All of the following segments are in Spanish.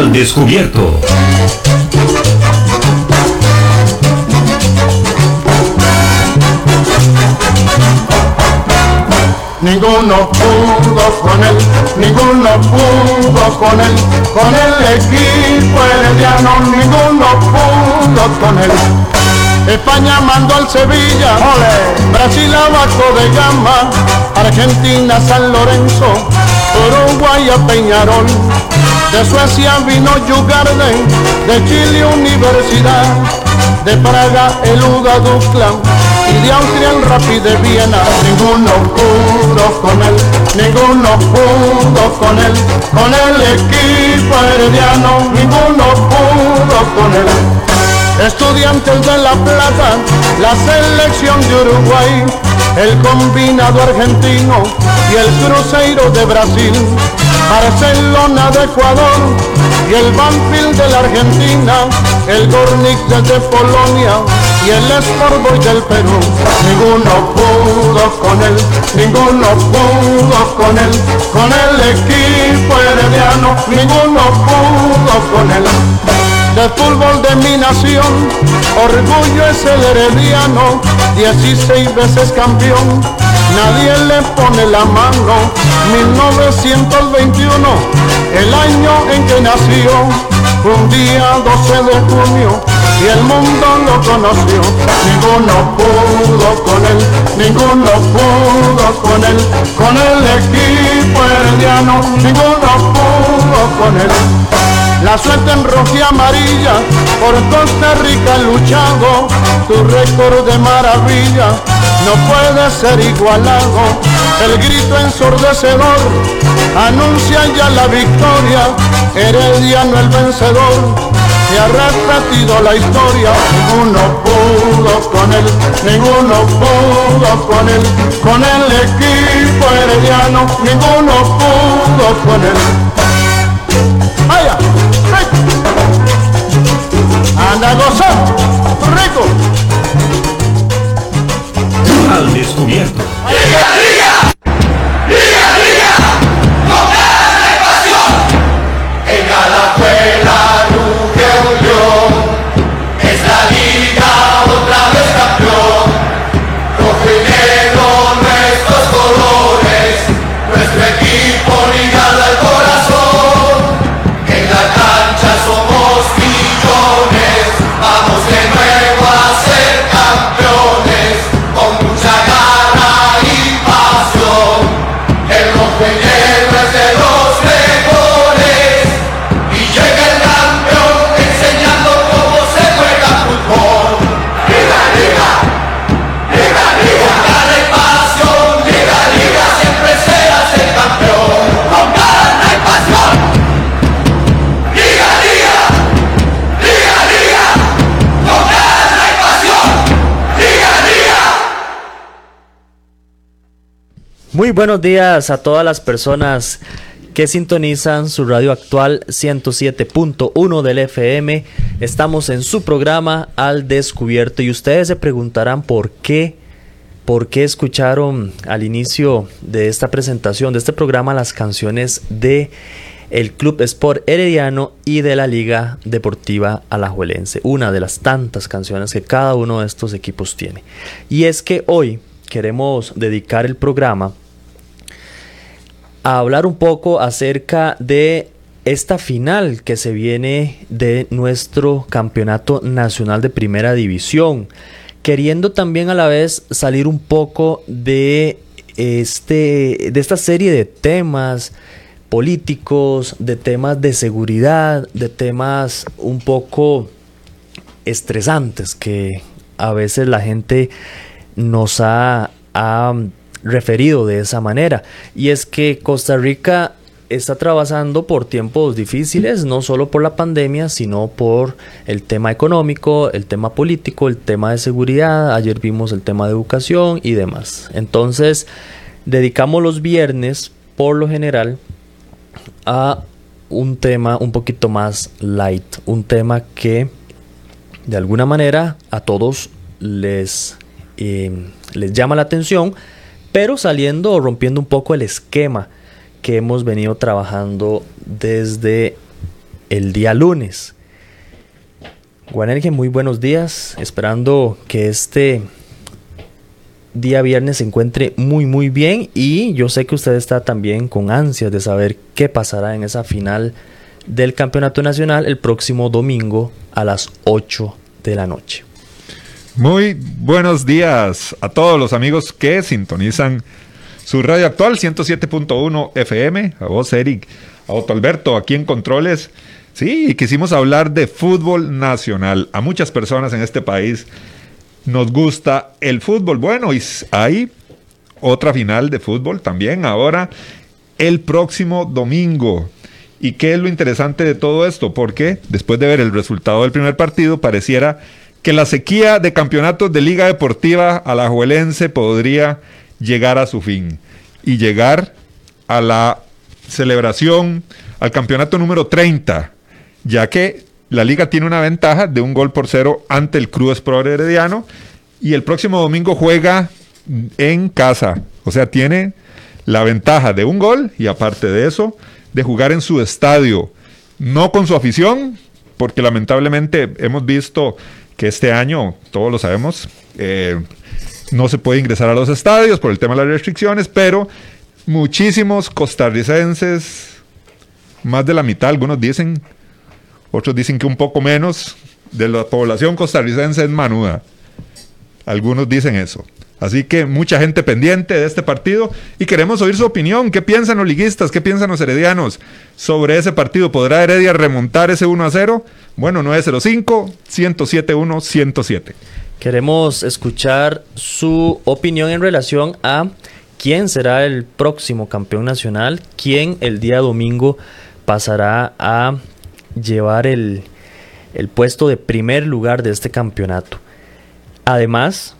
Al descubierto. Ninguno pudo con él, ninguno pudo con él, con el equipo herediano, ninguno pudo con él. España mandó al Sevilla, Brasil a Vasco de Gama, Argentina San Lorenzo, Uruguay a Peñarol, de Suecia vino Jugarden, de Chile Universidad, de Praga el Uda Duklan y de Austria el Rapid de Viena. Ninguno pudo con él, ninguno pudo con él, con el equipo herediano, ninguno pudo con él. Estudiantes de La Plata, la selección de Uruguay, el combinado argentino y el cruceiro de Brasil, Barcelona de Ecuador y el Banfield de la Argentina, el Gornik de Polonia y el Sport Boy del Perú. Ninguno pudo con él, ninguno pudo con él, con el equipo herediano, ninguno pudo con él de fútbol de mi nación, orgullo es el herediano, 16 veces campeón, nadie le pone la mano, 1921, el año en que nació, un día 12 de junio, y el mundo lo conoció, ninguno pudo con él, ninguno pudo con él, con el equipo herediano, ninguno pudo con él. La suerte en roja y amarilla, por Costa Rica luchado, tu récord de maravilla no puede ser igualado. El grito ensordecedor anuncia ya la victoria, Herediano el vencedor. Se ha repetido la historia, ninguno pudo con él, ninguno pudo con él, con el equipo herediano, ninguno pudo con él. ¡Vaya! ¡Anda a gozar! ¡Rico! Al descubierto. ¡Liga, Muy buenos días a todas las personas que sintonizan su radio actual 107.1 del FM. Estamos en su programa Al Descubierto y ustedes se preguntarán por qué, por qué escucharon al inicio de esta presentación, de este programa, las canciones de el Club Sport Herediano y de la Liga Deportiva Alajuelense. Una de las tantas canciones que cada uno de estos equipos tiene. Y es que hoy queremos dedicar el programa a hablar un poco acerca de esta final que se viene de nuestro campeonato nacional de primera división, queriendo también a la vez salir un poco de este de esta serie de temas políticos, de temas de seguridad, de temas un poco estresantes que a veces la gente nos ha, ha referido de esa manera. Y es que Costa Rica está atravesando por tiempos difíciles, no solo por la pandemia, sino por el tema económico, el tema político, el tema de seguridad. Ayer vimos el tema de educación y demás. Entonces, dedicamos los viernes, por lo general, a un tema un poquito más light, un tema que de alguna manera a todos les, eh, les llama la atención, pero saliendo o rompiendo un poco el esquema que hemos venido trabajando desde el día lunes. Guanergen, muy buenos días. Esperando que este día viernes se encuentre muy muy bien y yo sé que usted está también con ansias de saber qué pasará en esa final del Campeonato Nacional el próximo domingo a las 8 de la noche. Muy buenos días a todos los amigos que sintonizan su radio actual 107.1 FM, a vos Eric, a Otto Alberto, aquí en Controles. Sí, quisimos hablar de fútbol nacional. A muchas personas en este país nos gusta el fútbol. Bueno, y hay otra final de fútbol también ahora el próximo domingo. ¿Y qué es lo interesante de todo esto? Porque después de ver el resultado del primer partido, pareciera que la sequía de campeonatos de Liga Deportiva Alajuelense podría llegar a su fin y llegar a la celebración, al campeonato número 30, ya que la liga tiene una ventaja de un gol por cero ante el Cruz Pro Herediano y el próximo domingo juega en casa, o sea, tiene la ventaja de un gol y aparte de eso, de jugar en su estadio, no con su afición, porque lamentablemente hemos visto que este año, todos lo sabemos, eh, no se puede ingresar a los estadios por el tema de las restricciones, pero muchísimos costarricenses, más de la mitad, algunos dicen, otros dicen que un poco menos, de la población costarricense es manuda. Algunos dicen eso. Así que mucha gente pendiente de este partido y queremos oír su opinión. ¿Qué piensan los liguistas? ¿Qué piensan los heredianos sobre ese partido? ¿Podrá Heredia remontar ese 1 a 0? Bueno, 905 107 107. Queremos escuchar su opinión en relación a quién será el próximo campeón nacional, quién el día domingo pasará a llevar el, el puesto de primer lugar de este campeonato. Además,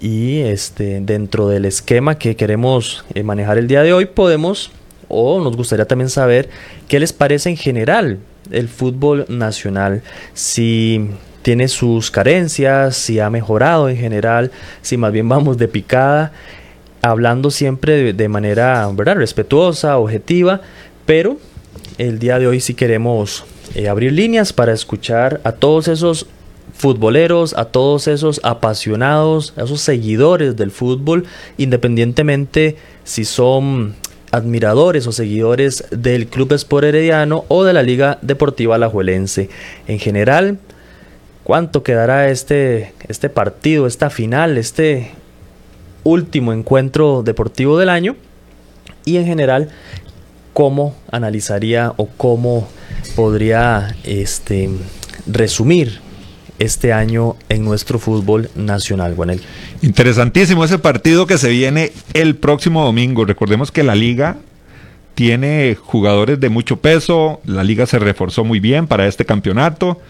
y este, dentro del esquema que queremos eh, manejar el día de hoy, podemos o nos gustaría también saber qué les parece en general el fútbol nacional. Si tiene sus carencias, si ha mejorado en general, si más bien vamos de picada, hablando siempre de, manera ¿verdad? respetuosa, objetiva, pero el día de hoy sí queremos eh, abrir líneas para escuchar a todos esos futboleros, a todos esos apasionados, a esos seguidores del fútbol, independientemente si son admiradores o seguidores del Club Sport Herediano o de la Liga Deportiva Alajuelense. En general, ¿cuánto quedará este, este partido, esta final, este último encuentro deportivo del año? Y en general, ¿cómo analizaría o cómo podría este, resumir este año en nuestro fútbol nacional, Juanel. Interesantísimo ese partido que se viene el próximo domingo. Recordemos que la liga tiene jugadores de mucho peso, la liga se reforzó muy bien para este campeonato.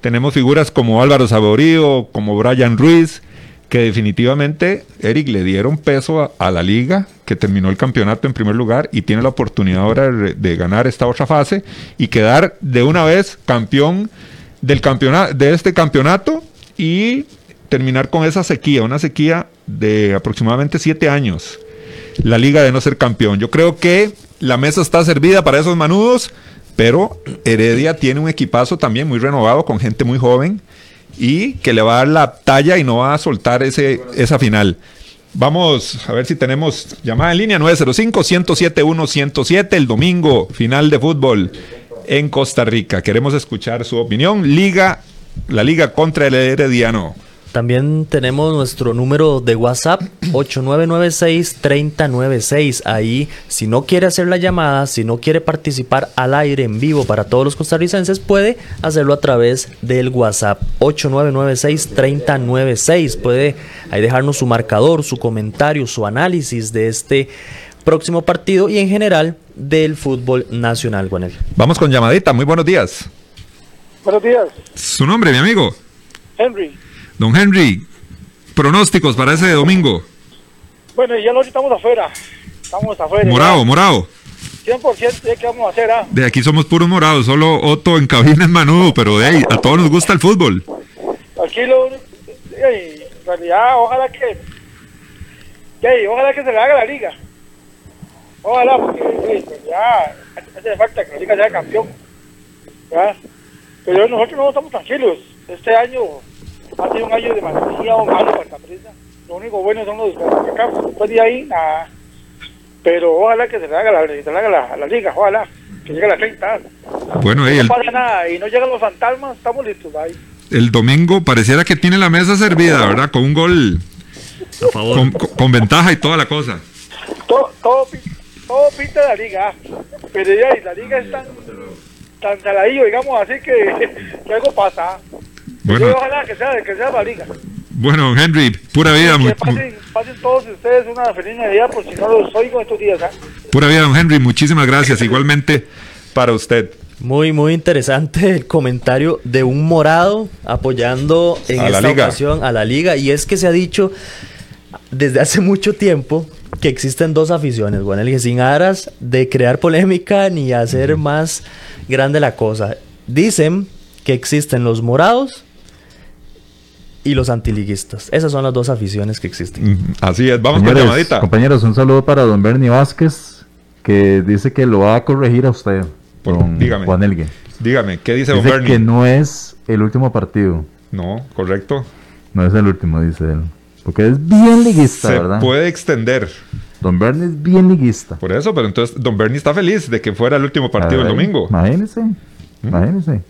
Tenemos figuras como Álvaro Saborío, como Brian Ruiz, que definitivamente, Eric, le dieron peso a, la liga, que terminó el campeonato en primer lugar y tiene la oportunidad ahora de ganar esta otra fase y quedar de una vez campeón del campeonato, de este campeonato y terminar con esa sequía, una sequía de aproximadamente siete años. La liga de no ser campeón. Yo creo que la mesa está servida para esos manudos, pero Heredia tiene un equipazo también muy renovado con gente muy joven y que le va a dar la talla y no va a soltar ese, esa final. Vamos a ver si tenemos llamada en línea 905-107-107 el domingo, final de fútbol en Costa Rica. Queremos escuchar su opinión. Liga, la liga contra el Herediano. También tenemos nuestro número de WhatsApp 8996-3096. Ahí, si no quiere hacer la llamada, si no quiere participar al aire en vivo para todos los costarricenses, puede hacerlo a través del WhatsApp 8996-3096. Puede ahí dejarnos su marcador, su comentario, su análisis de este próximo partido y en general del fútbol nacional, Juanel. Vamos con llamadita, muy buenos días. Buenos días. Su nombre, mi amigo. Henry. Don Henry, pronósticos para ese domingo. Bueno, ya no estamos afuera. Estamos afuera. Morado, morado. 100% de qué vamos a hacer, ¿ah? De aquí somos puros morados, solo Otto en cabina es manudo, pero de ahí, a todos nos gusta el fútbol. Aquí lo... En realidad, ojalá que... ojalá que se le haga la liga. Ojalá, porque ya hace falta que la liga sea campeón. ¿verdad? Pero nosotros no estamos tranquilos. Este año ha sido un año demasiado malo para empresa. Lo único bueno son los descalcificados. Después de ahí, nada. Pero ojalá que se le haga la, se le haga la, la liga, ojalá. Que llegue a la 30. Bueno, eh, No el, pasa nada y no llegan los fantasmas, estamos listos ahí. el domingo pareciera que tiene la mesa servida, ¿verdad? Con un gol A favor. con, con- con ventaja y toda la cosa. todo, todo, todo pinta la liga, pero ya, y la liga es tan, tan saladillo, digamos, así que, que algo pasa. Bueno. Yo ojalá que sea, que sea la liga. Bueno, Henry, pura vida, que pasen, pasen todos ustedes una feliz Navidad, por si no los oigo estos días. ¿ah? pura vida, don Henry. Muchísimas gracias. Igualmente para usted. Muy, muy interesante el comentario de un morado apoyando en A la esta ocasión a la liga. Y es que se ha dicho desde hace mucho tiempo que existen dos aficiones, bueno, el que sin aras de crear polémica ni hacer más grande la cosa. Dicen que existen los morados y los antiliguistas. Esas son las dos aficiones que existen. Así es. Vamos con Señores, llamadita. Compañeros, un saludo para don Bernie Vázquez, que dice que lo va a corregir a usted, Por- don dígame. Juan Elgue. Dígame, ¿qué dice don Dice Bernie? que no es el último partido, No, correcto. no es el último, dice él. Porque es bien liguista, Se ¿verdad? puede extender. Don Bernie es bien liguista. Por eso, pero entonces don Bernie está feliz de que fuera el último partido el domingo. Imagínese, imagínese.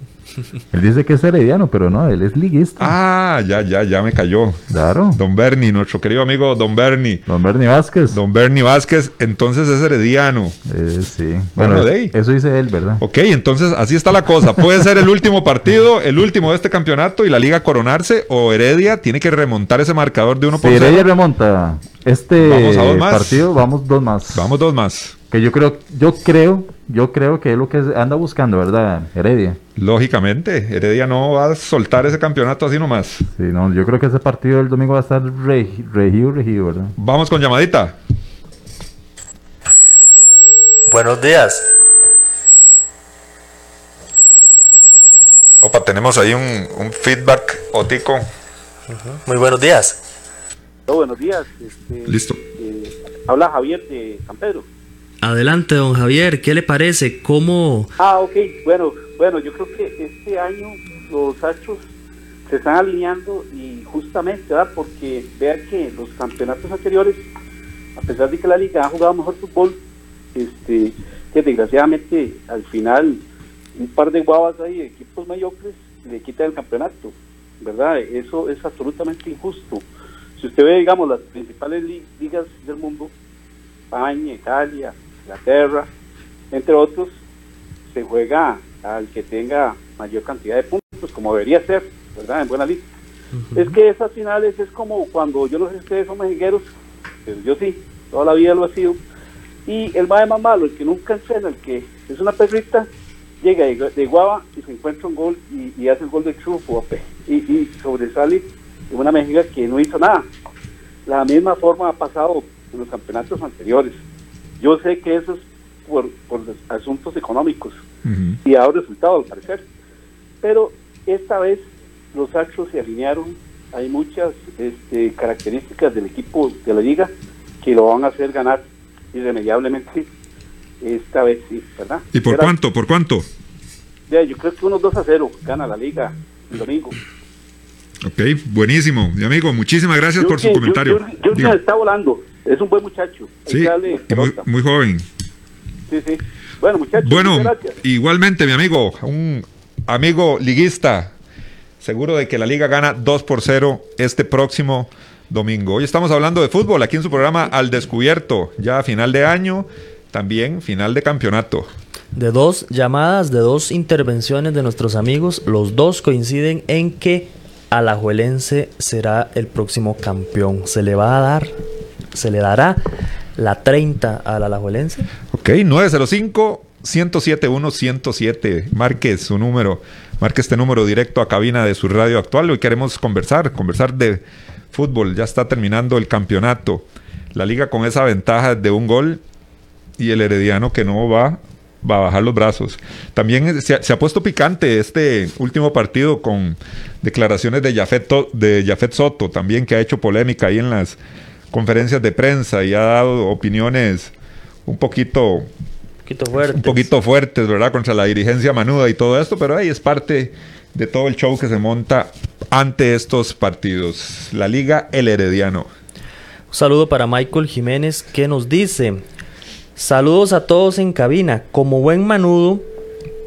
Él dice que es herediano, pero no, él es liguista. Ah, ya, ya, ya me cayó. Claro. Don Bernie, nuestro querido amigo Don Bernie. Don Bernie Vázquez. Don Bernie Vázquez, entonces es herediano. Eh, sí. Bueno, Bueno, de eso dice él, ¿verdad? Ok, entonces así está la cosa. Puede ser el último partido, el último de este campeonato y la liga coronarse, o Heredia tiene que remontar ese marcador de 1 por Si 0. Heredia remonta este Vamos a dos más. partido, vamos dos más. Vamos dos más. Que yo creo, yo creo, yo creo que es lo que anda buscando, ¿verdad? Heredia. Lógicamente, Heredia no va a soltar ese campeonato así nomás. Sí, no, yo creo que ese partido del domingo va a estar regi- regido, regido, ¿verdad? Vamos con llamadita. Buenos días. Opa, tenemos ahí un, un feedback, Otico. Muy buenos días. buenos días. Este, Listo. eh, habla Javier de San Pedro. Adelante, don Javier, ¿qué le parece? ¿Cómo Ah, ok. Bueno, bueno, yo creo que este año los Astros se están alineando y justamente, ¿verdad? Porque vean que los campeonatos anteriores, a pesar de que la liga ha jugado mejor fútbol, este, que desgraciadamente al final un par de guavas ahí, de equipos mediocres, le quitan el campeonato, ¿verdad? Eso es absolutamente injusto. Si usted ve, digamos, las principales li- ligas del mundo, España, Italia, Inglaterra, entre otros, se juega al que tenga mayor cantidad de puntos, como debería ser, ¿verdad? En buena lista. Es que esas finales es como cuando, yo no sé si ustedes son mexiqueros, pero yo sí, toda la vida lo he sido. Y el más más malo, el que nunca entrena, el que es una perrita, llega de, guava y se encuentra un gol y, y hace el gol de ape, y, y sobresale de una México que no hizo nada. La misma forma ha pasado en los campeonatos anteriores. Yo sé que eso es por, por los asuntos económicos y ha dado resultado al parecer. Pero esta vez los Astros se alinearon. Hay muchas este, características del equipo de la liga que lo van a hacer ganar irremediablemente esta vez, sí, ¿verdad? ¿Y por Era- cuánto? ¿Por cuánto? Ya, yo creo que unos 2 a 0 gana la liga el domingo. Ok, buenísimo. Mi amigo, muchísimas gracias por su comentario. Jürgen- Jürgen está volando. Es un buen muchacho. Sí, muy, muy joven. Sí, sí. Bueno, muchachos, Bueno, muchas gracias. igualmente, mi amigo, un amigo liguista, seguro de que la liga gana 2 por 0 este próximo domingo. Hoy estamos hablando de fútbol aquí en su programa Al Descubierto, ya a final de año, también final de campeonato. De dos llamadas, de dos intervenciones de nuestros amigos, los dos coinciden en que Alajuelense será el próximo campeón. Se le va a dar, se le dará la 30 al Alajuelense. Ok, 905 107 107. Marque su número, marque este número directo a cabina de su radio actual. Hoy queremos conversar, conversar de fútbol. Ya está terminando el campeonato. La liga con esa ventaja de un gol y el Herediano que no va, va a bajar los brazos. También se ha, puesto picante este último partido con declaraciones de Jafet, de Jafet Soto, también que ha hecho polémica ahí en las conferencias de prensa y ha dado opiniones un poquito un poquito fuertes, ¿verdad? Contra la dirigencia manuda y todo esto, pero ahí es parte de todo el show que se monta ante estos partidos. La Liga El Herediano. Un saludo para Michael Jiménez que nos dice, saludos a todos en cabina, como buen manudo,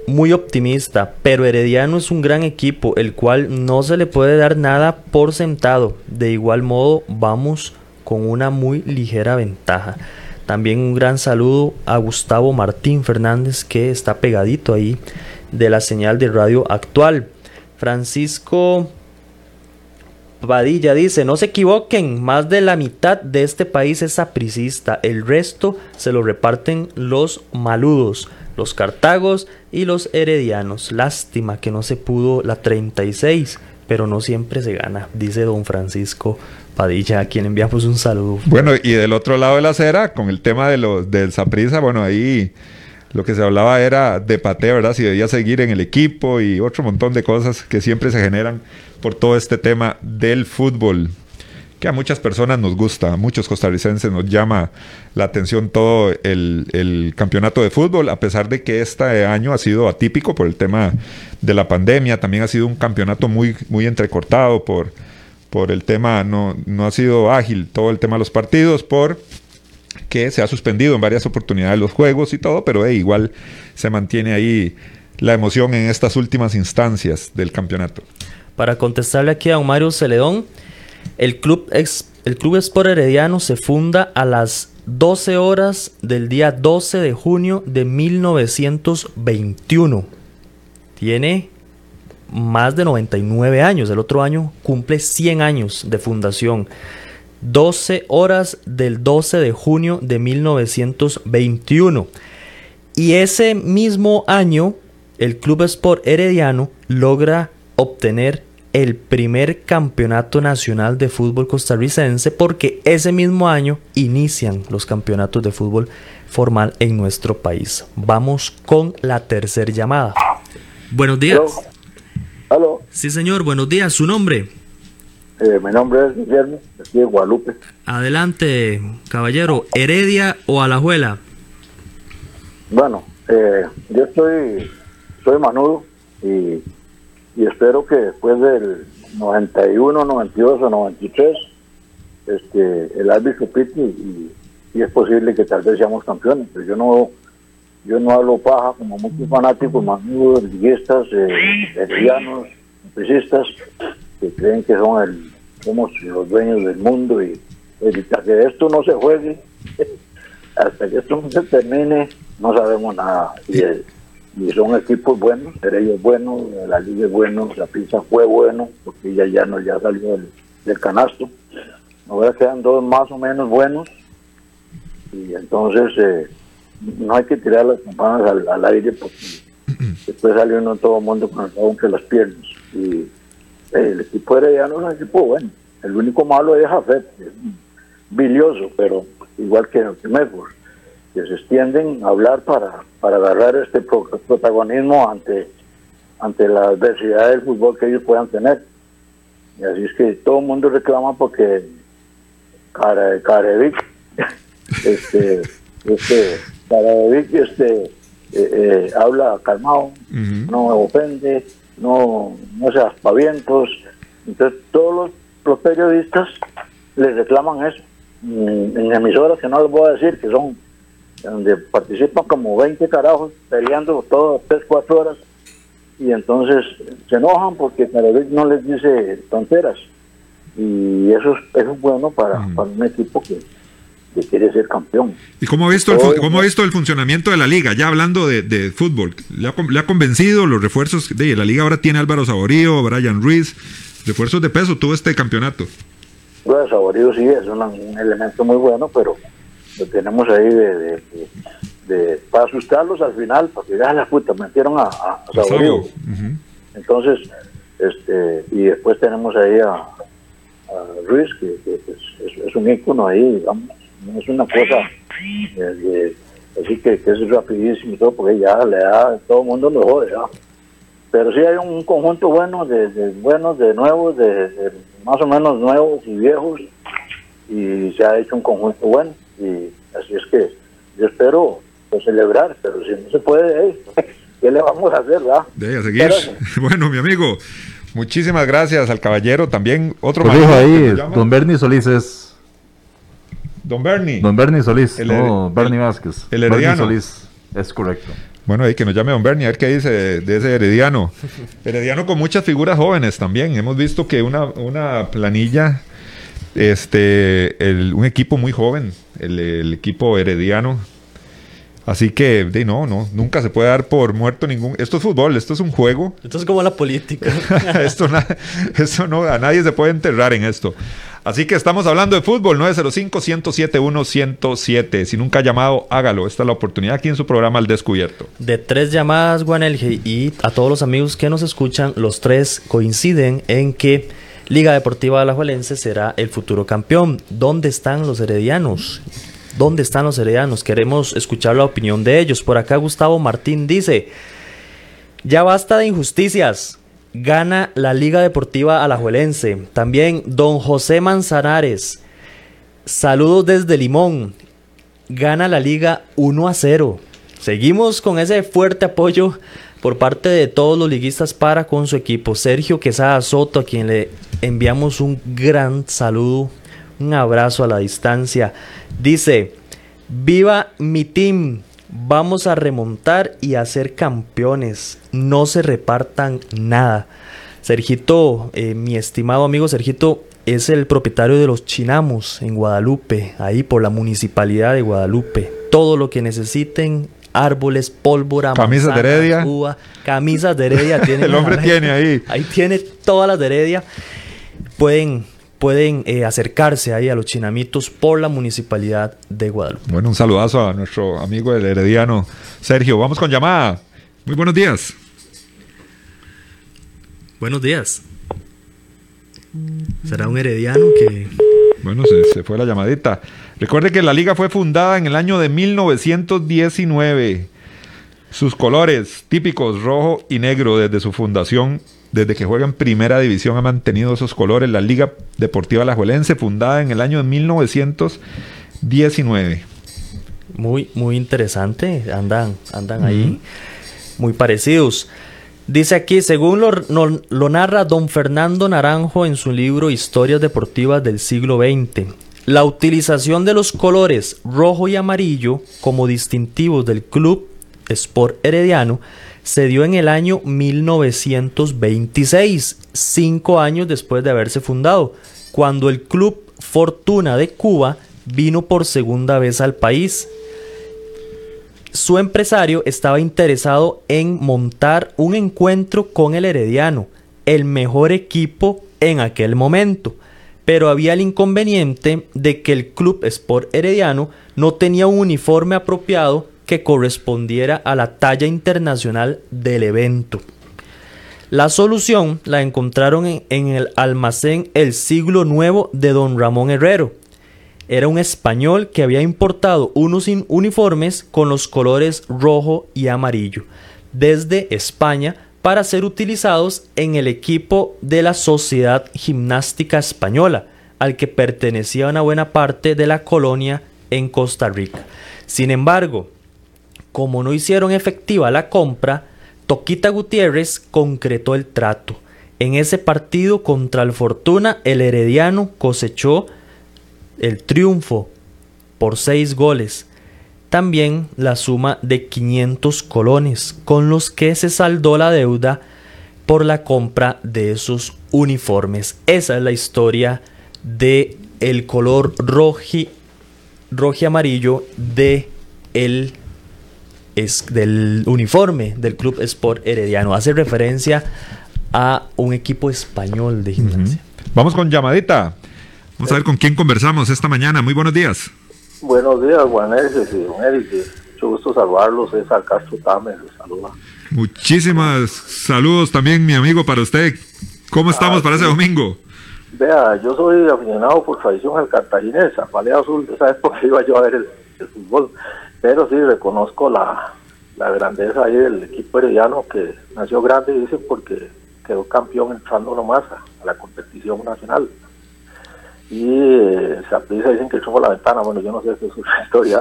muy optimista, pero Herediano es un gran equipo, el cual no se le puede dar nada por sentado. De igual modo, vamos con una muy ligera ventaja. También un gran saludo a Gustavo Martín Fernández que está pegadito ahí de la señal de radio actual. Francisco Padilla dice, no se equivoquen, más de la mitad de este país es apricista, el resto se lo reparten los maludos, los cartagos y los heredianos. Lástima que no se pudo la 36, pero no siempre se gana, dice don Francisco Padilla, a quien enviamos un saludo. Bueno, y del otro lado de la acera, con el tema de los del Saprisa, bueno, ahí lo que se hablaba era de pateo, ¿verdad? Si debía seguir en el equipo y otro montón de cosas que siempre se generan por todo este tema del fútbol, que a muchas personas nos gusta, a muchos costarricenses nos llama la atención todo el, el campeonato de fútbol, a pesar de que este año ha sido atípico por el tema de la pandemia, también ha sido un campeonato muy, muy entrecortado por, por el tema, no, no ha sido ágil todo el tema de los partidos, por que se ha suspendido en varias oportunidades los juegos y todo, pero eh, igual se mantiene ahí la emoción en estas últimas instancias del campeonato. Para contestarle aquí a don Mario Celedón, el club, ex- el club Sport Herediano se funda a las 12 horas del día 12 de junio de 1921. Tiene más de 99 años. El otro año cumple 100 años de fundación. 12 horas del 12 de junio de 1921. Y ese mismo año, el Club Sport Herediano logra obtener el primer campeonato nacional de fútbol costarricense porque ese mismo año inician los campeonatos de fútbol formal en nuestro país. Vamos con la tercera llamada. Buenos días. Aló, Sí, señor, buenos días. ¿Su nombre? eh, mi nombre es Guillermo, aquí de Guadalupe. Adelante, caballero. ¿Heredia o Alajuela? Bueno, eh, yo estoy, soy manudo y, y espero que después del 91, 92 o 93, este, el árbitro pite y, y es posible que tal vez seamos campeones. Pero yo no, yo no hablo paja como muchos fanáticos manudos, liguistas, eh, heredianos, empresistas, que creen que son el, somos los dueños del mundo y hasta que esto no se juegue, hasta que esto no se termine, no sabemos nada. Y, eh, y son equipos buenos, Heredia es bueno, la Liga es bueno, la pizza fue bueno, porque ya, ya, no, ya salió del, del canasto. Ahora quedan dos más o menos buenos, y entonces eh, no hay que tirar las campanas al, al aire porque después sale uno todo el mundo con el rabo entre las piernas. Y eh, el equipo herediano es un equipo bueno. El único malo es Jafet, es bilioso, pero igual que, que Medford, que se extienden a hablar para, para agarrar este pro- protagonismo ante, ante la adversidad del fútbol que ellos puedan tener. Y así es que todo el mundo reclama porque Carevic, este, este, Carevic, este, eh, eh, habla calmado, no ofende, no, no se aspavientos. Entonces todos los, los periodistas le reclaman eso. En, en emisoras que no les voy a decir, que son donde participan como 20 carajos peleando todas 3, 4 horas y entonces se enojan porque Carevic no les dice tonteras y eso es, eso es bueno para, para un equipo que, que quiere ser campeón. ¿Y cómo ha visto el, cómo ha visto el funcionamiento de la liga? Ya hablando de, de fútbol, ¿le ha, le ha convencido los refuerzos? De, la liga ahora tiene Álvaro Saborío, Brian Ruiz, refuerzos de peso tuvo este campeonato. Bueno, Saborío sí es un, un elemento muy bueno, pero lo tenemos ahí de, de- de- de- para asustarlos al final, porque ya la puta metieron a, a Saborío. Entonces, este, y después tenemos ahí a, a Ruiz, que, que es, es- es un ícono ahí, digamos, no es una cosa así que, que es rapidísimo y todo, porque ya le da, todo el mundo lo jode, ¿ya? Pero sí hay un conjunto bueno, de, de buenos, de nuevos, de, de más o menos nuevos y viejos, y se ha hecho un conjunto bueno, y así es que yo espero pues, celebrar, pero si no se puede, eh, ¿qué le vamos a hacer, verdad? De a seguir. Bueno, mi amigo, muchísimas gracias al caballero. También otro Pues dijo ahí, don Bernie Solís es. Don Bernie. Don Bernie Solís, El no her- Bernie Vázquez. el Bernie herediano. Solís, es correcto. Bueno, ahí que nos llame Don Bernie, a ver qué dice de, de ese Herediano. Herediano con muchas figuras jóvenes también. Hemos visto que una, una planilla, este, el- un equipo muy joven, el, el equipo Herediano. Así que, de, no, no, nunca se puede dar por muerto ningún. Esto es fútbol, esto es un juego. Esto es como la política. esto, na- esto no, a nadie se puede enterrar en esto. Así que estamos hablando de fútbol, 905-107-107. Si nunca ha llamado, hágalo. Esta es la oportunidad aquí en su programa Al Descubierto. De tres llamadas, Guanelge, y a todos los amigos que nos escuchan, los tres coinciden en que Liga Deportiva Alajuelense será el futuro campeón. ¿Dónde están los heredianos? ¿Dónde están los heredianos? Queremos escuchar la opinión de ellos. Por acá Gustavo Martín dice, ya basta de injusticias. Gana la Liga Deportiva Alajuelense. También don José Manzanares. Saludos desde Limón. Gana la liga 1 a 0. Seguimos con ese fuerte apoyo por parte de todos los liguistas para con su equipo. Sergio Quesada Soto, a quien le enviamos un gran saludo, un abrazo a la distancia. Dice, viva mi team, vamos a remontar y a ser campeones. No se repartan nada. Sergito, eh, mi estimado amigo Sergito, es el propietario de los Chinamos en Guadalupe, ahí por la municipalidad de Guadalupe. Todo lo que necesiten, árboles, pólvora, Camisas de Heredia. uva, camisas de Heredia. El hombre tiene ahí. Ahí tiene todas las de Heredia. Pueden, pueden eh, acercarse ahí a los chinamitos por la municipalidad de Guadalupe. Bueno, un saludazo a nuestro amigo el herediano Sergio. Vamos con llamada. Muy buenos días. Buenos días. ¿Será un herediano que Bueno, se, se fue la llamadita. Recuerde que la liga fue fundada en el año de 1919. Sus colores típicos rojo y negro desde su fundación, desde que juega en primera división ha mantenido esos colores. La Liga Deportiva Alajuelense, fundada en el año de 1919. muy, muy interesante? Andan, andan ahí muy parecidos. Dice aquí, según lo, lo narra don Fernando Naranjo en su libro Historias Deportivas del siglo XX, la utilización de los colores rojo y amarillo como distintivos del club Sport Herediano se dio en el año 1926, cinco años después de haberse fundado, cuando el club Fortuna de Cuba vino por segunda vez al país su empresario estaba interesado en montar un encuentro con el Herediano, el mejor equipo en aquel momento. Pero había el inconveniente de que el Club Sport Herediano no tenía un uniforme apropiado que correspondiera a la talla internacional del evento. La solución la encontraron en, en el almacén El Siglo Nuevo de don Ramón Herrero, era un español que había importado unos uniformes con los colores rojo y amarillo desde España para ser utilizados en el equipo de la Sociedad Gimnástica Española, al que pertenecía una buena parte de la colonia en Costa Rica. Sin embargo, como no hicieron efectiva la compra, Toquita Gutiérrez concretó el trato. En ese partido contra el Fortuna, el Herediano cosechó el triunfo por 6 goles. También la suma de 500 colones, con los que se saldó la deuda por la compra de esos uniformes. Esa es la historia de el color roji, roji amarillo de el es del uniforme del Club Sport Herediano. Hace referencia a un equipo español de gimnasia. Vamos con llamadita. Vamos a ver con quién conversamos esta mañana. Muy buenos días. Buenos días, Juaneses y don Eric. Mucho gusto saludarlos. César Castro Tames, los saluda. Muchísimas saludos también, mi amigo, para usted. ¿Cómo estamos Ah, para ese sí. domingo? Vea, yo soy aficionado por tradición al cartaginés, a Palea Azul, de esa época iba yo a ver el, el fútbol, pero sí reconozco la, la grandeza ahí del equipo herediano que nació grande, dicen, porque quedó campeón entrando nomás a, a la competición nacional. y eh, Saprissa dicen que por la ventana, bueno, yo no sé si es una historia,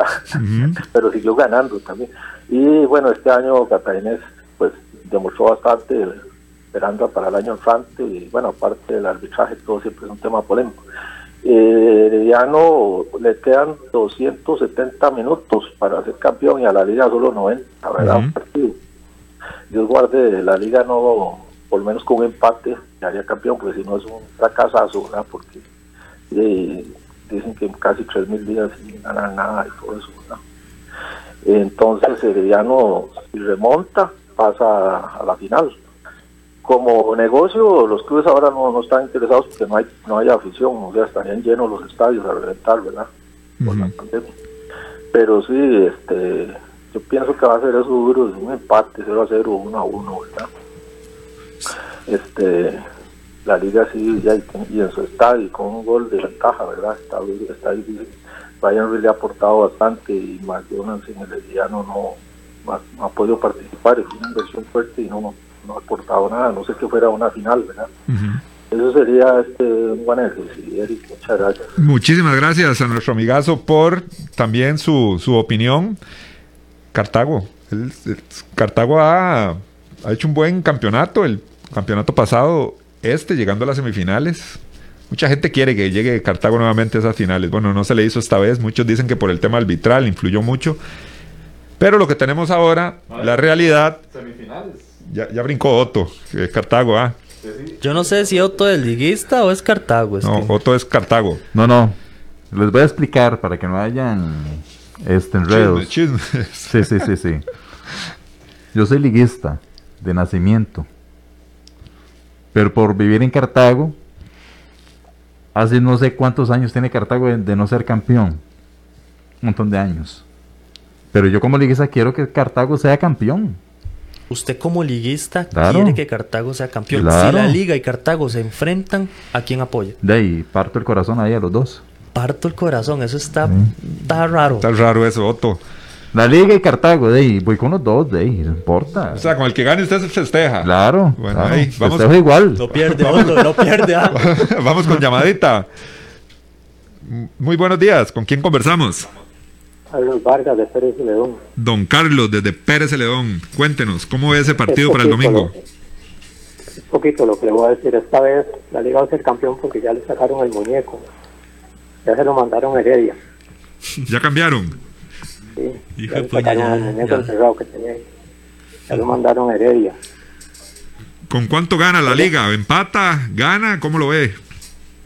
pero siguió ganando también. Y bueno, este año Catarinés pues demostró bastante esperanza para el año entrante y bueno, aparte del arbitraje, todo siempre es un tema polémico. Eh, Herediano le quedan 270 minutos para ser campeón y a la liga solo 90, ¿verdad? Un partido. Dios guarde, la liga no, por menos con un empate, haría campeón, porque si no es un fracasazo, ¿verdad? Porque eh, dicen que casi 3.000 días sin ganar nada y todo eso, ¿verdad? Entonces Herediano, si remonta, pasa a la final. Como negocio, los clubes ahora no, no están interesados porque no hay no hay afición, o sea, estarían llenos los estadios a reventar, ¿verdad? Por la pandemia. Pero sí, este, yo pienso que va a ser eso duro, un empate, 0 a 0, 1 a 1, ¿verdad? Este, la liga sí, ya, y en su estadio, con un gol de ventaja, ¿verdad? Está, está difícil. Bayern le ha aportado bastante y McDonald's en el Herediano no, no, no ha podido participar, es una inversión fuerte y no, no, no ha aportado nada, no sé que fuera una final, ¿verdad? Eso sería este, un buen ejercicio, Eric, muchas gracias. Muchísimas gracias a nuestro amigazo por también su, su opinión. Cartago. El, el- Cartago ha, ha hecho un buen campeonato. El campeonato pasado, este, llegando a las semifinales. Mucha gente quiere que llegue Cartago nuevamente a esas finales. Bueno, no se le hizo esta vez. Muchos dicen que por el tema arbitral influyó mucho. Pero lo que tenemos ahora, la realidad, ya, ya brincó Otto, que es Cartago, ¿ah? Yo no sé si Otto es liguista o es Cartago. No. Otto es Cartago. No, no. Les voy a explicar para que no hayan este, enredos. Chisme, chisme. Sí, sí, sí, sí. Yo soy liguista de nacimiento. Pero por vivir en Cartago, hace no sé cuántos años tiene Cartago de, de no ser campeón. Un montón de años. Pero yo como liguista quiero que Cartago sea campeón. Usted como liguista Claro. quiere que Cartago sea campeón. Claro. Si la liga y Cartago se enfrentan, ¿a quién apoya? De ahí parto el corazón ahí a los dos. Parto el corazón, eso está, está raro. Está raro eso, Otto. La liga y Cartago, de ahí voy con los dos, de ahí, no importa. O sea, con el que gane usted se festeja. Claro. Bueno, claro, ahí, vamos. festejo igual. Lo pierde, Otto, lo pierde. ah. Vamos con llamadita. Muy buenos días. ¿Con quién conversamos? Carlos Vargas de Pérez León. Don Carlos, desde Pérez Celedón. Cuéntenos, ¿cómo ve ese partido Es para el domingo? lo- es poquito lo que le voy a decir. Esta vez la Liga va a ser campeón porque ya le sacaron el muñeco. Ya se lo mandaron a Heredia. ¿Ya cambiaron? Sí. Hijo ya le sacaron ya, el muñeco ya. que tenía. Ya lo mandaron a Heredia. ¿Con cuánto gana la liga? ¿Empata? ¿Gana? ¿Cómo lo ve?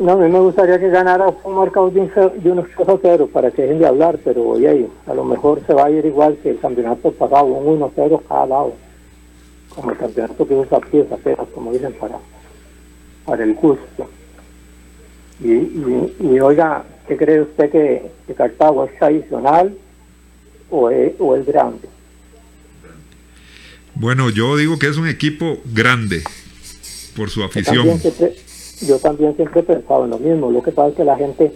No, a mí me gustaría que ganara un marcador de, unos 2 a 0 para que dejen de hablar, pero oye, a lo mejor se va a ir igual que el campeonato pasado, un 1 a 0 cada lado. Como el campeonato que usa pieza apenas, como dicen, para, para el gusto. Y, y, y oiga, ¿qué cree usted que, que Cartago es tradicional o es, o es grande? Bueno, yo digo que es un equipo grande por su afición. Yo también siempre he pensado en lo mismo. Lo que pasa es que la gente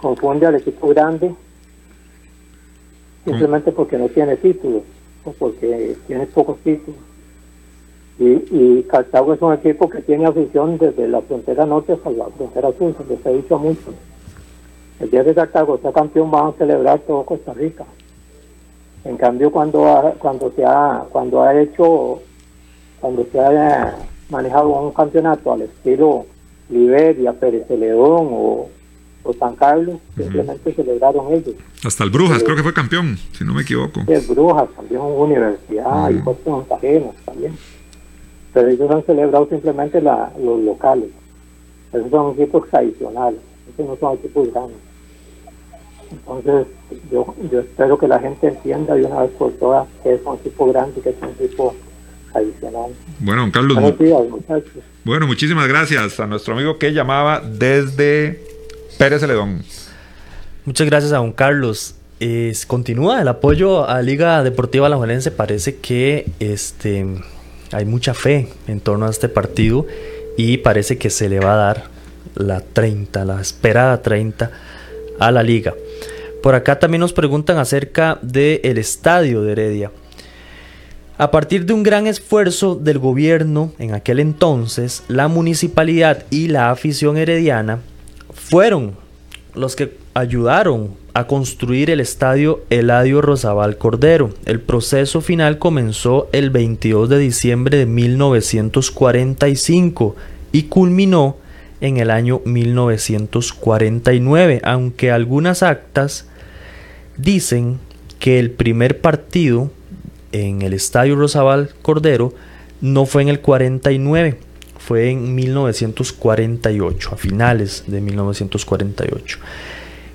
confunde al equipo grande simplemente porque no tiene títulos o porque tiene pocos títulos. Y, y Cartago es un equipo que tiene afición desde la frontera norte hasta la frontera sur, se les ha dicho mucho. El día que Cartago sea campeón van a celebrar todo Costa Rica. En cambio, cuando ha, cuando se ha, cuando ha hecho, cuando se ha eh, manejado un campeonato al estilo Liberia, Pérez Celedón o, o San Carlos, simplemente celebraron ellos. Hasta el Brujas, creo que fue campeón, si no me equivoco. El Brujas, también una universidad y cosas ajenas también. Pero ellos han celebrado simplemente la, los locales. Esos son equipos tradicionales, esos no son equipos grandes. Entonces, yo, yo espero que la gente entienda de una vez por todas que es un equipo grande y que es un equipo tradicional. Bueno, don Carlos, Buenos días, muchachos. bueno, muchísimas gracias a nuestro amigo que llamaba desde Pérez Celedón. Muchas gracias a don Carlos. Es- continúa el apoyo a Liga Deportiva Alajuelense. Parece que este, hay mucha fe en torno a este partido y parece que se le va a dar la 30, la esperada 30 a la liga. Por acá también nos preguntan acerca del estadio de Heredia. A partir de un gran esfuerzo del gobierno en aquel entonces, la municipalidad y la afición herediana fueron los que ayudaron a construir el estadio Eladio Rosabal Cordero. El proceso final comenzó el 22 de diciembre de 1945 y culminó en el año 1949, aunque algunas actas dicen que el primer partido en el Estadio Rosabal Cordero no fue en el 49, fue en 1948, a finales de 1948.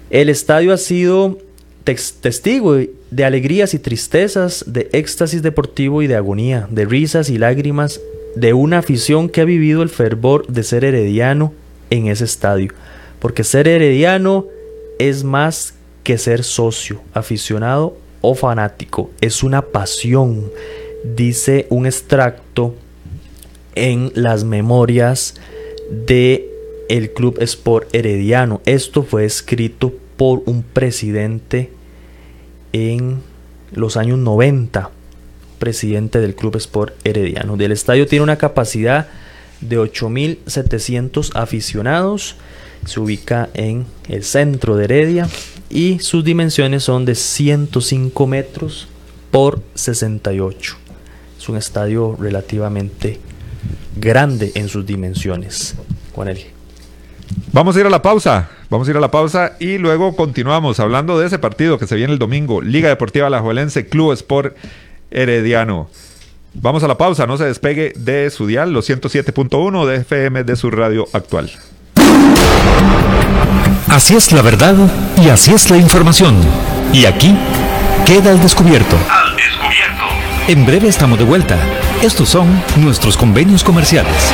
El estadio ha sido testigo de alegrías y tristezas, de éxtasis deportivo y de agonía, de risas y lágrimas, de una afición que ha vivido el fervor de ser herediano en ese estadio. Porque ser herediano es más que ser socio, aficionado o fanático, es una pasión, dice un extracto en las memorias de el Club Sport Herediano. Esto fue escrito por un presidente en los años 90, presidente del Club Sport Herediano. Del estadio tiene una capacidad de 8.700 aficionados. Se ubica en el centro de Heredia y sus dimensiones son de 105 metros por 68. Es un estadio relativamente grande en sus dimensiones. Juan Vamos a ir a la pausa. Vamos a ir a la pausa y luego continuamos hablando de ese partido que se viene el domingo. Liga Deportiva Alajuelense, Club Sport Herediano. Vamos a la pausa, no se despegue de su dial, los 107.1 de FM de su radio actual. Así es la verdad y así es la información. Y aquí queda al descubierto. Al descubierto. En breve estamos de vuelta. Estos son nuestros convenios comerciales.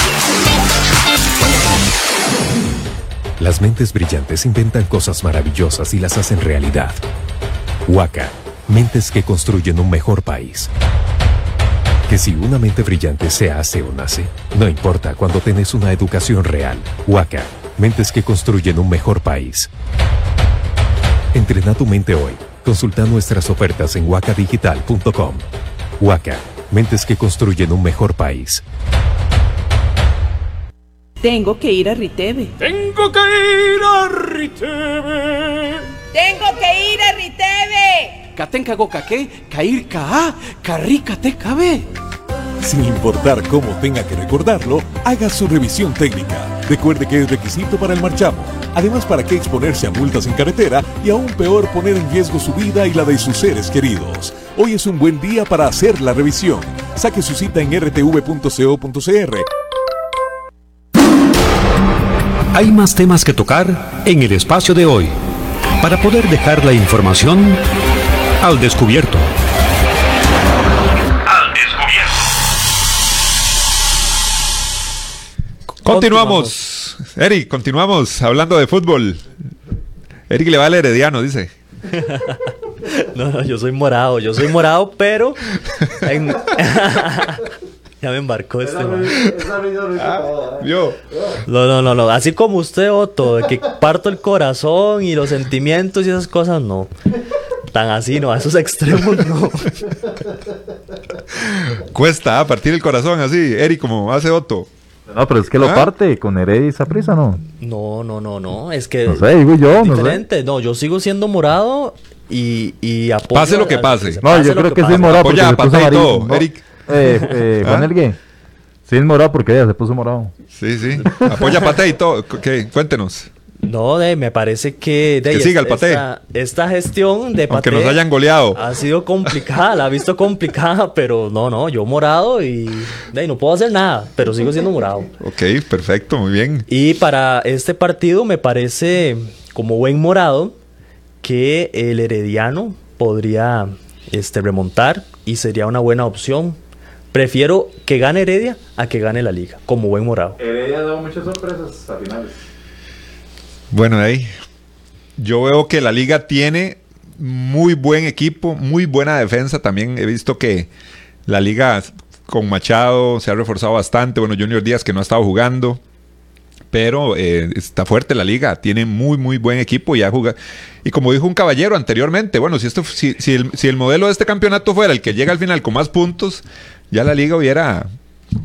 Las mentes brillantes inventan cosas maravillosas y las hacen realidad. Huaca, mentes que construyen un mejor país. Que si una mente brillante se hace o nace, no importa cuando tenés una educación real. Huaca, mentes que construyen un mejor país. Entrena tu mente hoy. Consulta nuestras ofertas en huacadigital.com. Huaca, mentes que construyen un mejor país. Tengo que ir a Riteve. Tengo que ir a Riteve. Tengo que ir a Riteve. Katenka Gokake, Kair Ka, Karika Te Kabe. Sin importar cómo tenga que recordarlo, haga su revisión técnica. Recuerde que es requisito para el marchamo. Además, ¿para qué exponerse a multas en carretera y aún peor poner en riesgo su vida y la de sus seres queridos? Hoy es un buen día para hacer la revisión. Saque su cita en rtv.co.cr. Hay más temas que tocar en el espacio de hoy para poder dejar la información al descubierto. Continuamos. Eric, continuamos hablando de fútbol. Eric le va al herediano, dice. No, no, yo soy morado, yo soy morado, pero en- ya me embarcó este man. Yo. No, no, no, no, así como usted, Otto, de que parto el corazón y los sentimientos y esas cosas, no. Tan así, no, a esos extremos no. Cuesta a partir el corazón así, Eric, como hace Otto. No, pero es que lo ¿Ah? parte con Heredia y Saprissa, ¿no? No, no, no, no, es que No sé, digo yo, no sé. diferente. No, yo sigo siendo morado y, y apoyo Pase lo que pase. No, yo creo que, sí pase. es morado porque Apoya se puso amarillo. todo, ¿no? Eric. Eh, eh, Juan ¿Ah? Elgue. Sí es morado porque ella se puso morado. Sí, sí. Apoya a Pate y todo. ¿Qué? Cuéntenos. No, de, me parece que... De, Que siga el Paté. Esta, esta gestión de Aunque Paté nos hayan goleado. Ha sido complicada, la ha visto complicada, pero no, no, yo morado y de, no puedo hacer nada, pero sigo siendo morado. Ok, perfecto, muy bien. Y para este partido me parece, como buen morado, que el Herediano podría este, remontar y sería una buena opción. Prefiero que gane Heredia a que gane la liga, como buen morado. Heredia ha dado muchas sorpresas a finales. Bueno, ahí. Yo veo que la liga tiene muy buen equipo, muy buena defensa. También he visto que la liga con Machado se ha reforzado bastante. Bueno, Junior Díaz que no ha estado jugando. Pero eh, está fuerte la liga, tiene muy, muy buen equipo y ha jugado. Y como dijo un caballero anteriormente, bueno, si, esto, si, si el, si el modelo de este campeonato fuera el que llega al final con más puntos, ya la liga hubiera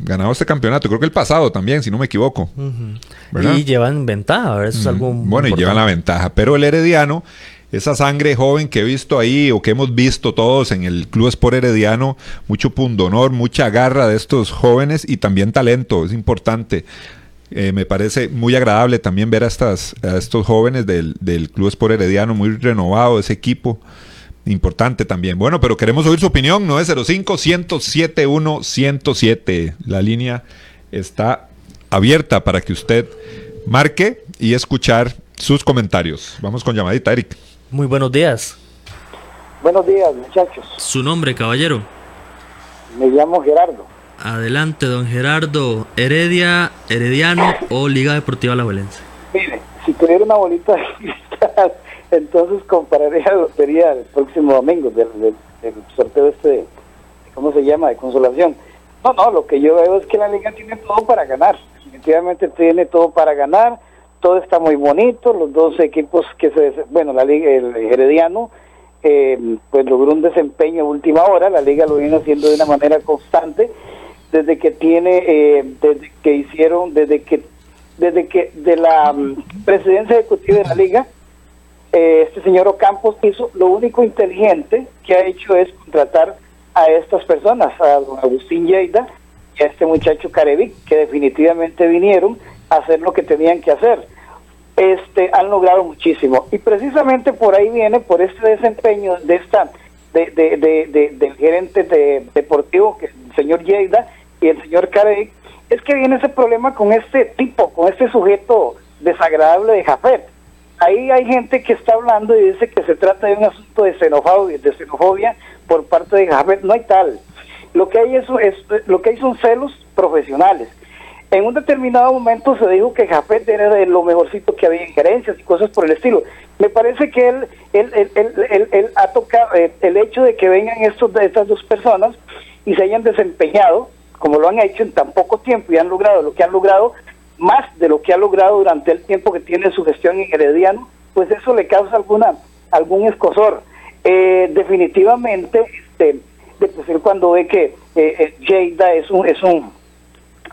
ganado este campeonato. Creo que el pasado también, si no me equivoco. Y llevan ventaja, a ver, eso es algo Bueno, y llevan la ventaja. Pero el Herediano, esa sangre joven que he visto ahí o que hemos visto todos en el Club Sport Herediano, mucho pundonor, mucha garra de estos jóvenes y también talento, es importante. Eh, me parece muy agradable también ver a, estas, a estos jóvenes del, del Club Sport Herediano, muy renovado ese equipo. Importante también. Bueno, pero queremos oír su opinión. 905-107-107. La línea está abierta para que usted marque y escuchar sus comentarios. Vamos con llamadita, Eric. Muy buenos días. Buenos días, muchachos. Su nombre, caballero. Me llamo Gerardo. Adelante, don Gerardo. Heredia, Herediano o Liga Deportiva La Valencia. Mire, si tuviera una bolita de cristal, entonces compararía la lotería el próximo domingo del, del- sorteo este, de- ¿cómo se llama? De consolación. No, no, lo que yo veo es que la liga tiene todo para ganar. Definitivamente tiene todo para ganar. Todo está muy bonito. Los dos equipos que se, bueno, la liga, el Herediano, eh, pues logró un desempeño última hora. La liga lo viene haciendo de una manera constante desde que tiene, eh, desde que hicieron, desde que, desde que de la mm, presidencia ejecutiva de la liga, eh, este señor Ocampos hizo lo único inteligente que ha hecho es contratar a estas personas, a don Agustín Lleida y a este muchacho Carevic, que definitivamente vinieron a hacer lo que tenían que hacer. Este, han logrado muchísimo. Y precisamente por ahí viene, por este desempeño de esta, de, de, de- de- del gerente de- deportivo, que el señor Lleida y el señor Carevic, es que viene ese problema con este tipo, con este sujeto desagradable de Jafet ahí hay gente que está hablando y dice que se trata de un asunto de xenofobia, de xenofobia por parte de Jafet. No hay tal. Lo que hay es, es- lo que hay son celos profesionales. En un determinado momento se dijo que Jafet era de lo mejorcito que había en gerencias y cosas por el estilo. Me parece que él, él, él, ha tocado eh, el hecho de que vengan estos, estas dos personas y se hayan desempeñado como lo han hecho en tan poco tiempo y han logrado lo que han logrado, más de lo que ha logrado durante el tiempo que tiene su gestión en Herediano, pues eso le causa alguna algún escosor. Eh, definitivamente, este, pues él cuando ve que eh, eh, es un, es un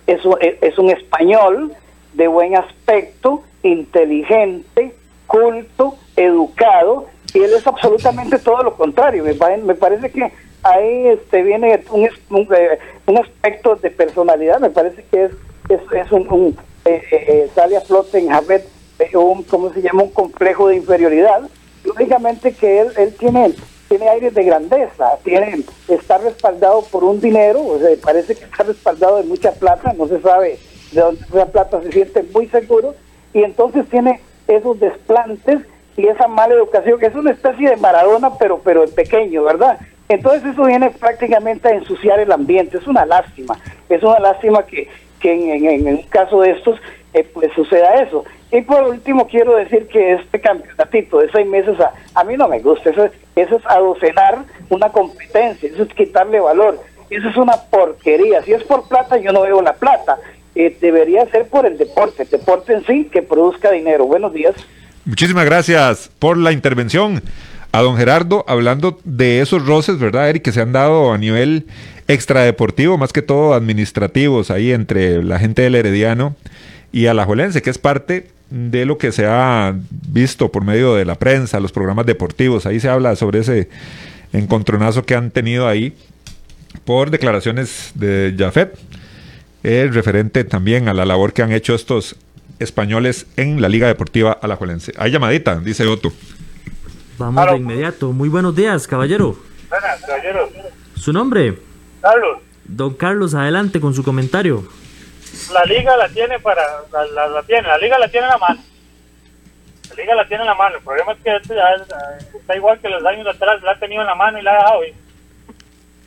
es un, es un español de buen aspecto, inteligente, culto, educado, y él es absolutamente todo lo contrario. Me, pare- me parece que ahí este viene un, un, eh, un aspecto de personalidad, me parece que es, es, es un, eh, eh, sale a flote en Javed un, ¿cómo se llama? Un complejo de inferioridad. Lógicamente que él, él tiene tiene aires de grandeza, tiene está respaldado por un dinero, o sea, parece que está respaldado de mucha plata, no se sabe de dónde esa plata, se siente muy seguro, y entonces tiene esos desplantes y esa mala educación, que es una especie de Maradona, pero, pero en pequeño, ¿verdad? Entonces eso viene prácticamente a ensuciar el ambiente, es una lástima, es una lástima que, que en, un caso de estos eh, pues suceda eso. Y por último quiero decir que este campeonatito de seis meses a, a mí no me gusta, eso, es- eso es adocenar una competencia, eso es quitarle valor, eso es una porquería, si es por plata yo no veo la plata, Eh, debería ser por el deporte, el deporte en sí que produzca dinero. Buenos días. Muchísimas gracias por la intervención. A don Gerardo, hablando de esos roces, ¿verdad, Eric? Que se han dado a nivel extradeportivo, más que todo administrativos, ahí entre la gente del Herediano y Alajuelense, que es parte de lo que se ha visto por medio de la prensa, los programas deportivos. Ahí se habla sobre ese encontronazo que han tenido ahí por declaraciones de Jafet, el referente también a la labor que han hecho estos españoles en la Liga Deportiva Alajuelense. Hay llamadita, dice Otto. Vamos de inmediato. Muy buenos días, caballero. Buenas, caballero. ¿Su nombre? Carlos, Don Carlos, adelante con su comentario. la liga la tiene para, la, la- la tiene, la liga la tiene en la mano. La liga la tiene en la mano. El problema es que este ya es- está igual que los años atrás, la ha tenido en la mano y la ha dejado ir.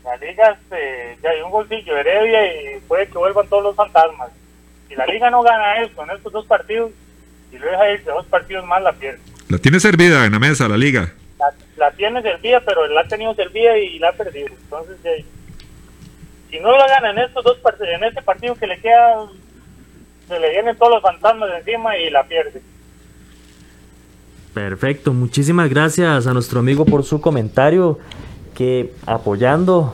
La liga, este, ya hay un bolsillo Heredia y puede que vuelvan todos los fantasmas. Si la liga no gana esto en estos dos partidos y lo deja ir de dos partidos más, la pierde. La tiene servida en la mesa, la Liga. La, la tiene servida, pero la ha tenido servida y la ha perdido. Entonces, ya, si no la gana en estos dos partidos, en este partido que le queda, se le vienen todos los fantasmas encima y la pierde. Perfecto, muchísimas gracias a nuestro amigo por su comentario que apoyando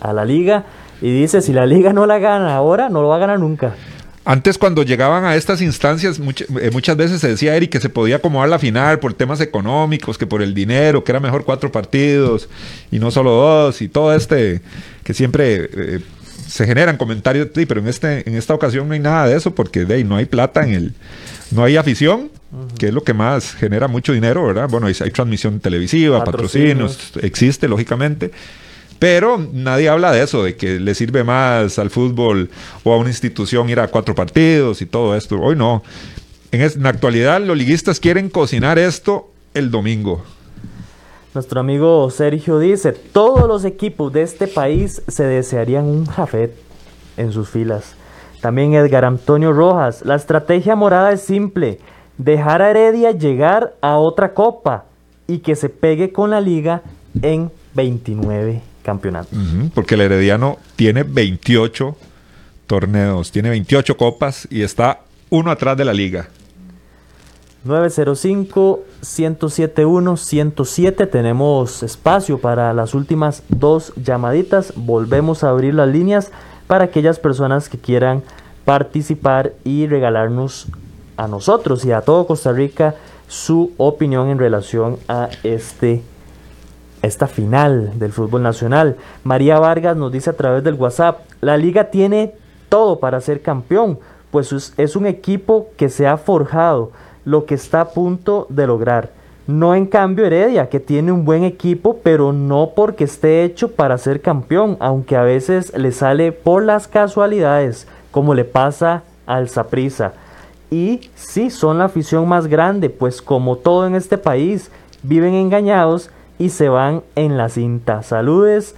a la liga y dice si la liga no la gana ahora no lo va a ganar nunca. Antes cuando llegaban a estas instancias much- eh, muchas veces se decía Eric que se podía acomodar la final por temas económicos, que por el dinero, que era mejor cuatro partidos y no solo dos y todo este que siempre eh, se generan comentarios, sí, pero en este en esta ocasión no hay nada de eso porque de ahí no hay plata en el no hay afición, que es lo que más genera mucho dinero, ¿verdad? Bueno, hay, hay transmisión televisiva, Patrocinios. patrocinios, existe lógicamente. Pero nadie habla de eso, de que le sirve más al fútbol o a una institución ir a cuatro partidos y todo esto. Hoy no. En, la actualidad los liguistas quieren cocinar esto el domingo. Nuestro amigo Sergio dice, todos los equipos de este país se desearían un Jafet en sus filas. También Edgar Antonio Rojas, la estrategia morada es simple, dejar a Heredia llegar a otra copa y que se pegue con la liga en 29 campeonatos. Ujú, porque el Herediano tiene 28 torneos, tiene 28 copas y está uno atrás de la liga. 905-107-107. Tenemos espacio para las últimas dos llamaditas. Volvemos a abrir las líneas para aquellas personas que quieran participar y regalarnos a nosotros y a todo Costa Rica su opinión en relación a este esta final del fútbol nacional. María Vargas nos dice a través del WhatsApp, la liga tiene todo para ser campeón, pues es, un equipo que se ha forjado lo que está a punto de lograr. No en cambio Heredia, que tiene un buen equipo, pero no porque esté hecho para ser campeón, aunque a veces le sale por las casualidades, como le pasa al Saprissa. Y sí, son la afición más grande, pues como todo en este país, viven engañados y se van en la cinta. Saludes,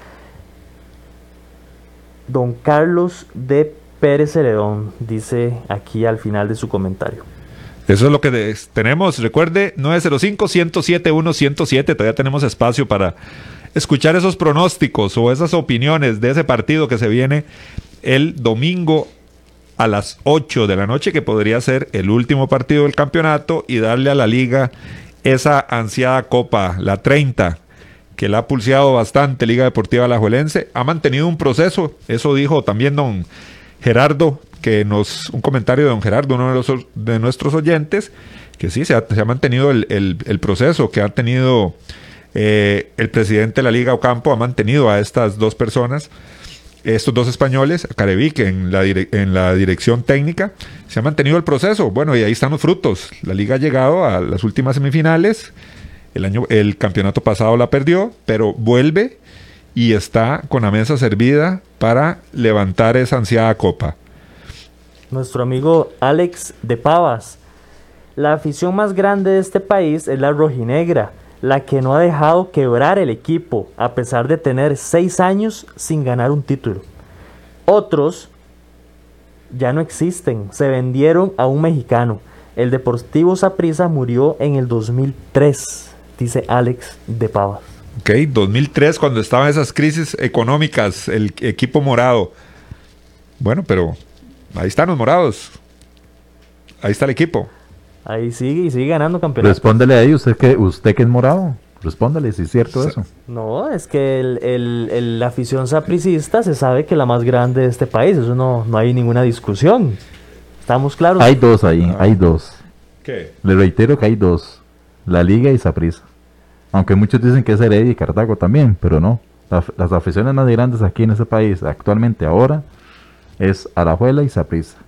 don Carlos de Pérez Heredón, dice aquí al final de su comentario. Eso es lo que tenemos. Recuerde, 905-107-107. Todavía tenemos espacio para escuchar esos pronósticos o esas opiniones de ese partido que se viene el domingo a las 8 de la noche, que podría ser el último partido del campeonato y darle a la liga esa ansiada copa, la 30, que la ha pulseado bastante Liga Deportiva Alajuelense. Ha mantenido un proceso, eso dijo también don Gerardo, que nos, un comentario de don Gerardo, uno de, los, de nuestros oyentes, que sí, se ha, mantenido el, el- el proceso que ha tenido eh, el presidente de la Liga Ocampo, ha mantenido a estas dos personas, estos dos españoles, Carevic en la, en la dirección técnica, se ha mantenido el proceso. Bueno, y ahí están los frutos. La Liga ha llegado a las últimas semifinales. El, año, el campeonato pasado la perdió, pero vuelve y está con la mesa servida para levantar esa ansiada copa. Nuestro amigo Alex de Pavas. La afición más grande de este país es la rojinegra, la que no ha dejado quebrar el equipo a pesar de tener seis años sin ganar un título. Otros ya no existen, se vendieron a un mexicano. El Deportivo Saprissa murió en el 2003, dice Alex de Pavas. Ok, 2003, cuando estaban esas crisis económicas, el equipo morado. Bueno, pero ahí están los morados. Ahí está el equipo. Ahí sigue y sigue ganando campeonatos. Respóndele ahí, usted que, usted que es morado. Respóndele si es cierto eso. No, es que el, el- el- la afición sapricista se sabe que es la más grande de este país, eso no, no hay ninguna discusión. Estamos claros. Hay dos ahí, hay dos. ¿Qué? Le reitero que hay dos. La Liga y Saprissa. Aunque muchos dicen que es Heredia y Cartago también, pero no. La- las aficiones más grandes aquí en ese país, actualmente ahora, es Arajuela y Saprissa.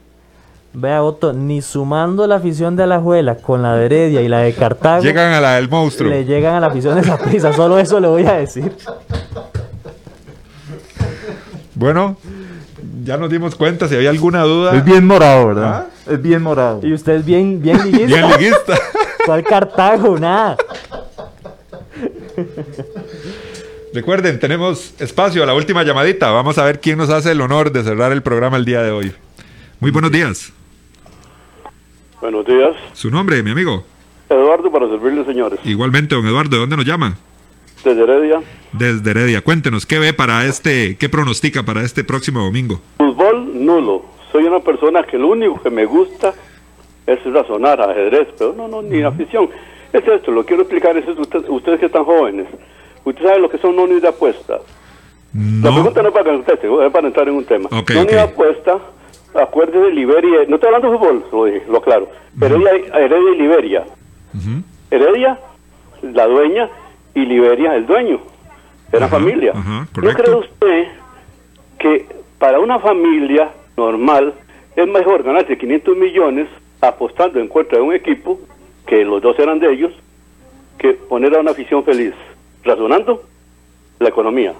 Vea, Otto, ni sumando la afición de Alajuela con la de Heredia y la de Cartago. Llegan a la del monstruo. Le llegan a la afición de Saprissa, solo eso le voy a decir. Bueno, ya nos dimos cuenta si había alguna duda. Es bien morado, ¿verdad? Es bien morado. Y usted es bien, bien liguista. Bien liguista. ¿Cuál Cartago? Nada. Recuerden, tenemos espacio a la última llamadita. Vamos a ver quién nos hace el honor de cerrar el programa el día de hoy. Muy buenos días. Buenos días. Su nombre, mi amigo. Eduardo para servirle, señores. Igualmente, don Eduardo, ¿de dónde nos llama? Desde Heredia. Desde Heredia. Cuéntenos, ¿qué ve para este, qué pronostica para este próximo domingo? Fútbol nulo. Soy una persona que lo único que me gusta es razonar, ajedrez, pero no, no, ni afición. Es esto, lo quiero explicar, es esto, usted- ustedes que están jóvenes. Ustedes saben lo que son nonis de apuesta. La pregunta no es para que conteste, es para entrar en un tema. Ok, Noni ok. de apuesta, acuérdese de Liberia, no estoy hablando de fútbol, lo dije, lo aclaro. Heredia, Heredia y Liberia. Heredia, la dueña, y Liberia, el dueño. Era familia. ¿No cree usted que para una familia normal es mejor ganarse 500 millones apostando en contra de un equipo, que los dos eran de ellos, que poner a una afición feliz? Razonando la economía.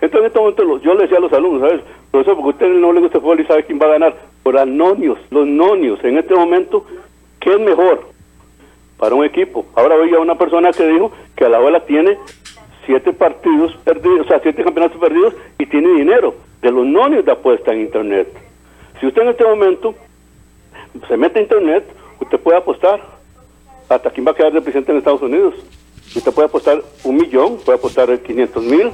Entonces, en este momento, yo le decía a los alumnos, ¿sabes? Profesor, porque a usted no le gusta el fútbol y sabe quién va a ganar. Por anonios, los nonios. En este momento, ¿qué es mejor para un equipo? Ahora oía una persona que dijo que la abuela tiene siete partidos perdidos, o sea, siete campeonatos perdidos y tiene dinero de los nonios de apuesta en Internet. Si usted en este momento se mete a Internet, usted puede apostar hasta quién va a quedar de presidente en Estados Unidos. Usted puede apostar un millón, puede apostar 500 mil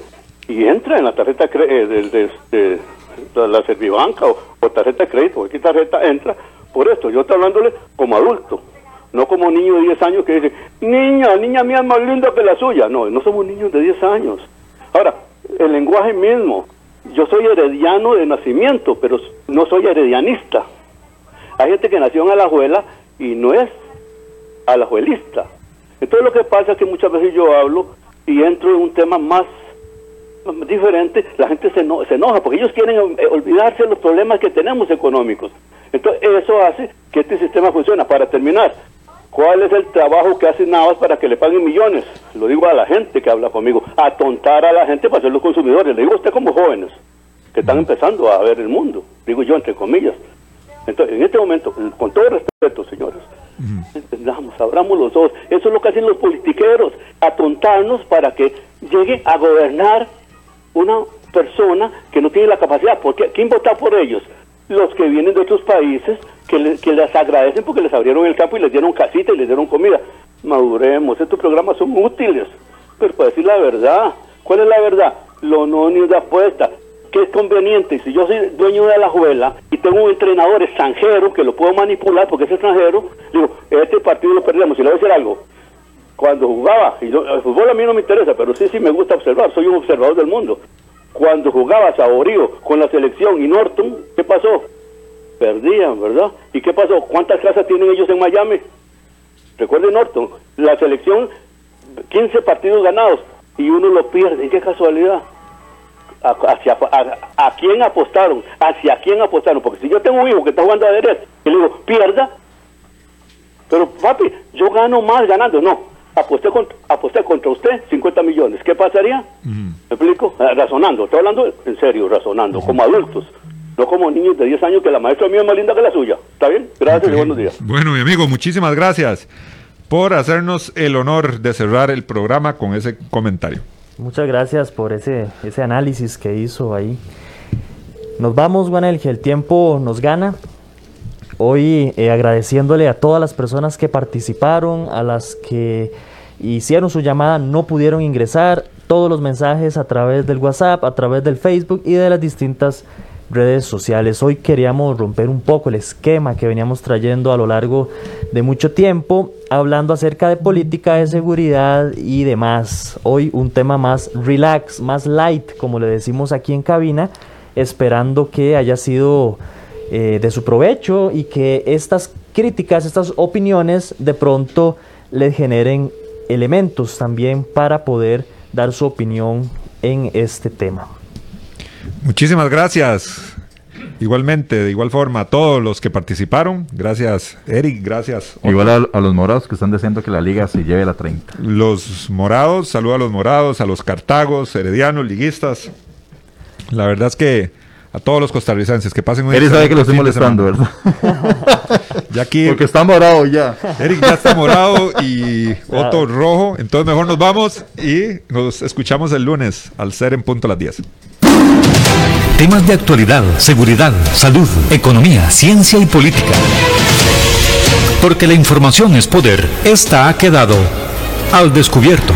y entra en la tarjeta cre- eh, de, de- de- de la Servibanca o, tarjeta de crédito. Aquí tarjeta entra por esto. Yo estoy hablándole como adulto, no como niño de 10 años que dice, niña, niña mía es más linda que la suya. No, no somos niños de 10 años. Ahora, el lenguaje mismo. Yo soy herediano de nacimiento, pero no soy heredianista. Hay gente que nació en Alajuela y no es alajuelista. Entonces lo que pasa es que muchas veces yo hablo y entro en un tema más diferente, la gente se, eno- se enoja porque ellos quieren eh, olvidarse de los problemas que tenemos económicos. Entonces eso hace que este sistema funcione. Para terminar, ¿cuál es el trabajo que hace Navas para que le paguen millones? Lo digo a la gente que habla conmigo, atontar a la gente para ser los consumidores. Le digo a usted como jóvenes que están empezando a ver el mundo, digo yo entre comillas. Entonces, en este momento, con todo respeto, señores, entendamos, abramos los ojos. Eso es lo que hacen los politiqueros, atontarnos para que llegue a gobernar una persona que no tiene la capacidad. Porque ¿quién vota por ellos? Los que vienen de otros países que, le- que les agradecen porque les abrieron el campo y les dieron casita y les dieron comida. Maduremos, estos programas son útiles. Pero para decir la verdad, ¿cuál es la verdad? Lo no ni de apuesta. ¿Qué es conveniente? Si yo soy dueño de la juela y tengo un entrenador extranjero que lo puedo manipular porque es extranjero, digo, este partido lo perdemos. Y le voy a decir algo, cuando jugaba, y yo- el fútbol a mí no me interesa, pero sí, sí me gusta observar, soy un observador del mundo. Cuando jugaba Saborío con la selección y Norton, ¿qué pasó? Perdían, ¿verdad? ¿Y qué pasó? ¿Cuántas casas tienen ellos en Miami? Recuerde Norton, la selección, 15 partidos ganados y uno lo pierde. ¿Qué casualidad? A, hacia, a, a, quién apostaron? ¿Hacia quién apostaron? Porque si yo tengo un hijo que está jugando a derecha y le digo, pierda, pero papi, yo gano más ganando. No, aposté contra, aposté contra usted 50 millones. ¿Qué pasaría? ¿Me explico? Eh, razonando, estoy hablando en serio, razonando, como adultos. No como niños de 10 años que la maestra mía es más linda que la suya. ¿Está bien? Gracias y buenos días. Bueno, mi amigo, muchísimas gracias por hacernos el honor de cerrar el programa con ese comentario. Muchas gracias por ese, ese análisis que hizo ahí. Nos vamos, Juanel, el tiempo nos gana. Hoy eh, agradeciéndole a todas las personas que participaron, a las que hicieron su llamada, no pudieron ingresar, todos los mensajes a través del WhatsApp, a través del Facebook y de las distintas redes sociales. Hoy queríamos romper un poco el esquema que veníamos trayendo a lo largo de mucho tiempo, hablando acerca de política de seguridad y demás. Hoy un tema más relax, más light, como le decimos aquí en cabina, esperando que haya sido eh, de su provecho y que estas críticas, estas opiniones de pronto les generen elementos también para poder dar su opinión en este tema. Muchísimas gracias. Igualmente, de igual forma, a todos los que participaron. Gracias, Eric. Gracias. Igual a, a, los morados que están diciendo que la liga se lleve la 30. Los morados, saludo a los morados, a los cartagos, heredianos, liguistas. La verdad es que a todos los costarricenses que pasen un Eric sabe que lo estoy molestando, ¿verdad? ya aquí, Porque está morado ya. Eric ya está morado y Otto rojo. Entonces mejor nos vamos y nos escuchamos el lunes al ser en punto a las 10. Temas de actualidad, seguridad, salud, economía, ciencia y política. Porque la información es poder. Esta ha quedado al descubierto.